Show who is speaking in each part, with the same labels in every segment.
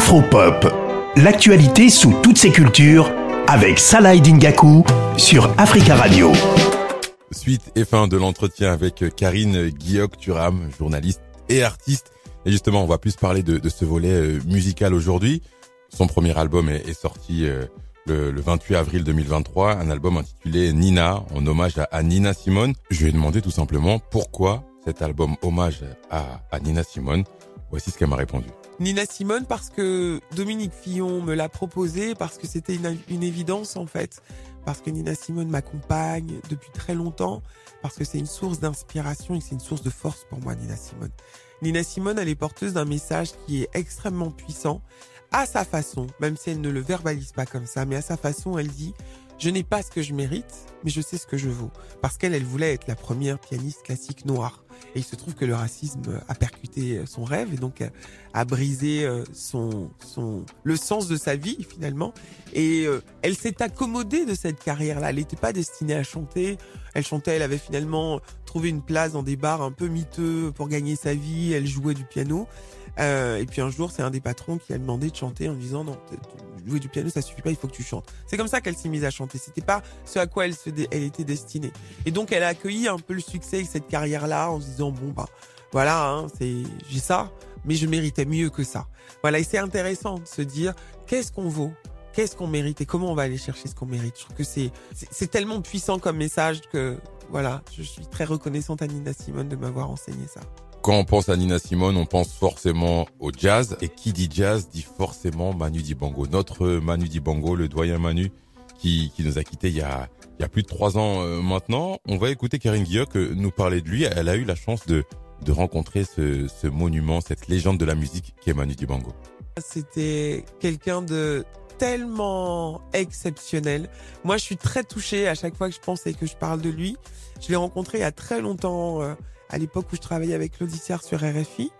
Speaker 1: Afropop, l'actualité sous toutes ses cultures avec Salah Dingaku sur Africa Radio.
Speaker 2: Suite et fin de l'entretien avec Karine Guillaume-Turam, journaliste et artiste. Et justement, on va plus parler de, ce volet euh, musical aujourd'hui. Son premier album est, sorti euh, le, 28 avril 2023, un album intitulé Nina, en hommage à, Nina Simone. Je lui ai demandé tout simplement pourquoi cet album hommage à, à Nina Simone. Voici ce qu'elle m'a répondu.
Speaker 3: Nina Simone parce que Dominique Fillon me l'a proposé, parce que c'était une, évidence en fait, parce que Nina Simone m'accompagne depuis très longtemps, parce que c'est une source d'inspiration et c'est une source de force pour moi, Nina Simone. Nina Simone, elle est porteuse d'un message qui est extrêmement puissant, à sa façon, même si elle ne le verbalise pas comme ça, mais à sa façon, elle dit je n'ai pas ce que je mérite, mais je sais ce que je vaux. Parce qu'elle, elle voulait être la première pianiste classique noire. Et il se trouve que le racisme a percuté son rêve et donc a, brisé euh, son, son, le sens de sa vie finalement. Et euh, elle s'est accommodée de cette carrière-là. Elle n'était pas destinée à chanter. Elle chantait, elle avait finalement trouvé une place dans des bars un peu miteux pour gagner sa vie. Elle jouait du piano. Euh, et puis un jour, c'est un des patrons qui a demandé de chanter en disant non, jouer du piano, ça suffit pas, il faut que tu chantes. C'est comme ça qu'elle s'est mise à chanter. C'était pas ce à quoi elle, se elle était destinée. Et donc, elle a accueilli un peu le succès et cette carrière-là en se disant bon bah voilà, hein, c'est j'ai ça, mais je méritais mieux que ça. Voilà, et c'est intéressant de se dire qu'est-ce qu'on vaut, qu'est-ce qu'on mérite? Et comment on va aller chercher ce qu'on mérite? Je trouve que c'est c'est tellement puissant comme message que voilà, je suis très reconnaissante à Nina Simone de m'avoir enseigné ça.
Speaker 2: Quand on pense à Nina Simone, on pense forcément au jazz. Et qui dit jazz dit forcément Manu Dibango. Notre Manu Dibango, le doyen Manu, qui, qui nous a quittés il y a, il y a plus de trois ans euh, maintenant. On va écouter Karine Guillaume nous parler de lui. Elle a eu la chance de, de rencontrer ce, ce monument, cette légende de la musique qui est Manu Dibango.
Speaker 3: C'était quelqu'un de tellement exceptionnel. Moi, je suis très touchée à chaque fois que je pense et que je parle de lui. Je l'ai rencontré il y a très longtemps. Euh, à l'époque où je travaillais avec l'Audissière sur RFI,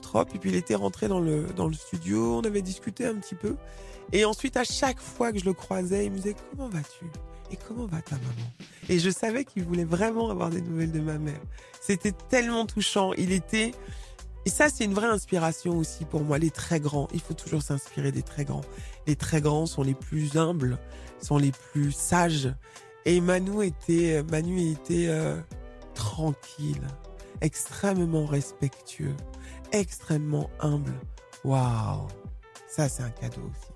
Speaker 3: Trop, et puis il était rentré dans le, dans le studio, on avait discuté un petit peu. Et ensuite, à chaque fois que je le croisais, il me disait Comment vas-tu? Et comment va ta maman? Et je savais qu'il voulait vraiment avoir des nouvelles de ma mère. C'était tellement touchant. Il était. Et ça, c'est une vraie inspiration aussi pour moi, les très grands. Il faut toujours s'inspirer des très grands. Les très grands sont les plus humbles, sont les plus sages. Et Manu était, Manu était euh, tranquille, extrêmement respectueux, extrêmement humble. Waouh, ça c'est un cadeau aussi.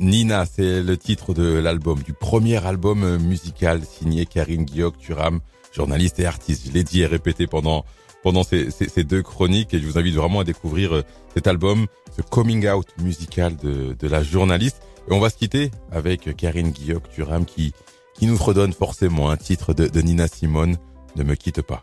Speaker 2: Nina, c'est le titre de l'album, du premier album musical signé Karine Guillaume-Turam, journaliste et artiste. Je l'ai dit et répété pendant pendant ces, ces, deux chroniques et je vous invite vraiment à découvrir euh, cet album, ce coming out musical de, de la journaliste. Et on va se quitter avec Karine Guillaume-Turam qui qui nous redonne forcément un titre de Nina Simone, ne me quitte pas.